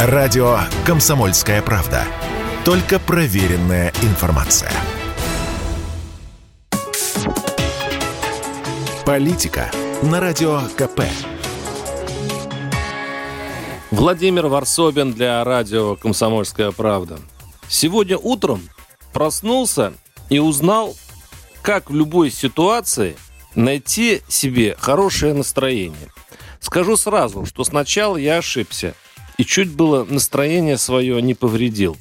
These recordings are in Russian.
Радио «Комсомольская правда». Только проверенная информация. Политика на Радио КП. Владимир Варсобин для радио «Комсомольская правда». Сегодня утром проснулся и узнал, как в любой ситуации найти себе хорошее настроение. Скажу сразу, что сначала я ошибся и чуть было настроение свое не повредил.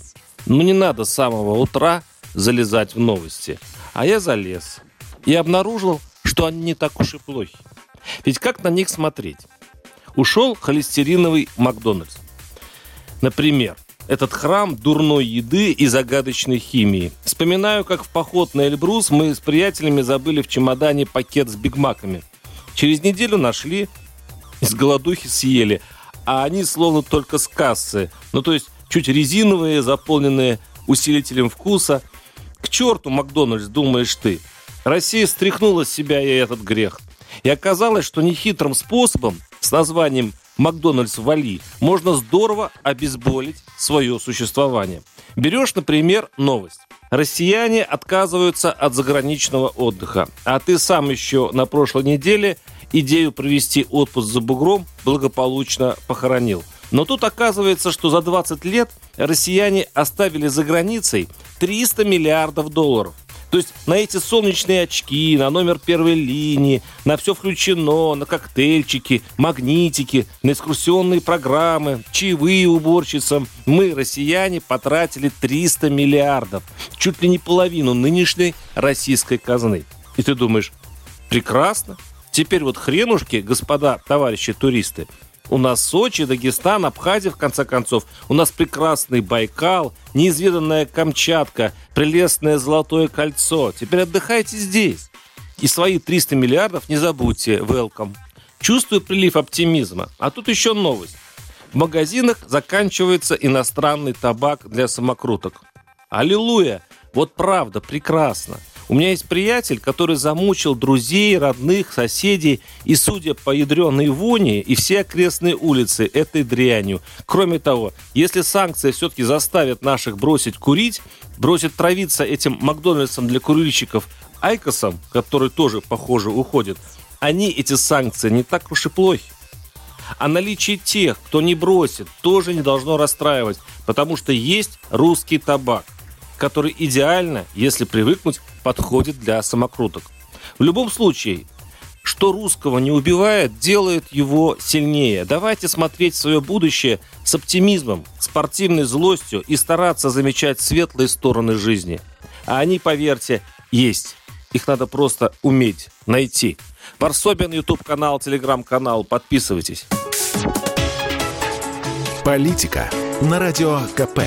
Но не надо с самого утра залезать в новости. А я залез и обнаружил, что они не так уж и плохи. Ведь как на них смотреть? Ушел холестериновый Макдональдс. Например, этот храм дурной еды и загадочной химии. Вспоминаю, как в поход на Эльбрус мы с приятелями забыли в чемодане пакет с бигмаками. Через неделю нашли, из голодухи съели, а они словно только с кассы. Ну, то есть чуть резиновые, заполненные усилителем вкуса. К черту, Макдональдс, думаешь ты. Россия стряхнула с себя и этот грех. И оказалось, что нехитрым способом с названием Макдональдс Вали можно здорово обезболить свое существование. Берешь, например, новость. Россияне отказываются от заграничного отдыха, а ты сам еще на прошлой неделе идею провести отпуск за бугром благополучно похоронил. Но тут оказывается, что за 20 лет россияне оставили за границей 300 миллиардов долларов. То есть на эти солнечные очки, на номер первой линии, на все включено, на коктейльчики, магнитики, на экскурсионные программы, чаевые уборщицам. Мы, россияне, потратили 300 миллиардов. Чуть ли не половину нынешней российской казны. И ты думаешь, прекрасно. Теперь вот хренушки, господа, товарищи туристы, у нас Сочи, Дагестан, Абхазия, в конце концов. У нас прекрасный Байкал, неизведанная Камчатка, прелестное Золотое кольцо. Теперь отдыхайте здесь. И свои 300 миллиардов не забудьте, welcome. Чувствую прилив оптимизма. А тут еще новость. В магазинах заканчивается иностранный табак для самокруток. Аллилуйя! Вот правда, прекрасно. У меня есть приятель, который замучил друзей, родных, соседей, и, судя по ядреной воне, и все окрестные улицы этой дрянью. Кроме того, если санкции все-таки заставят наших бросить курить, бросить травиться этим Макдональдсом для курильщиков Айкосом, который тоже, похоже, уходит, они, эти санкции, не так уж и плохи. А наличие тех, кто не бросит, тоже не должно расстраивать, потому что есть русский табак который идеально, если привыкнуть, подходит для самокруток. В любом случае, что русского не убивает, делает его сильнее. Давайте смотреть свое будущее с оптимизмом, спортивной злостью и стараться замечать светлые стороны жизни. А они, поверьте, есть. Их надо просто уметь найти. Варсобин, YouTube-канал, Телеграм-канал. Подписывайтесь. Политика на Радио КП.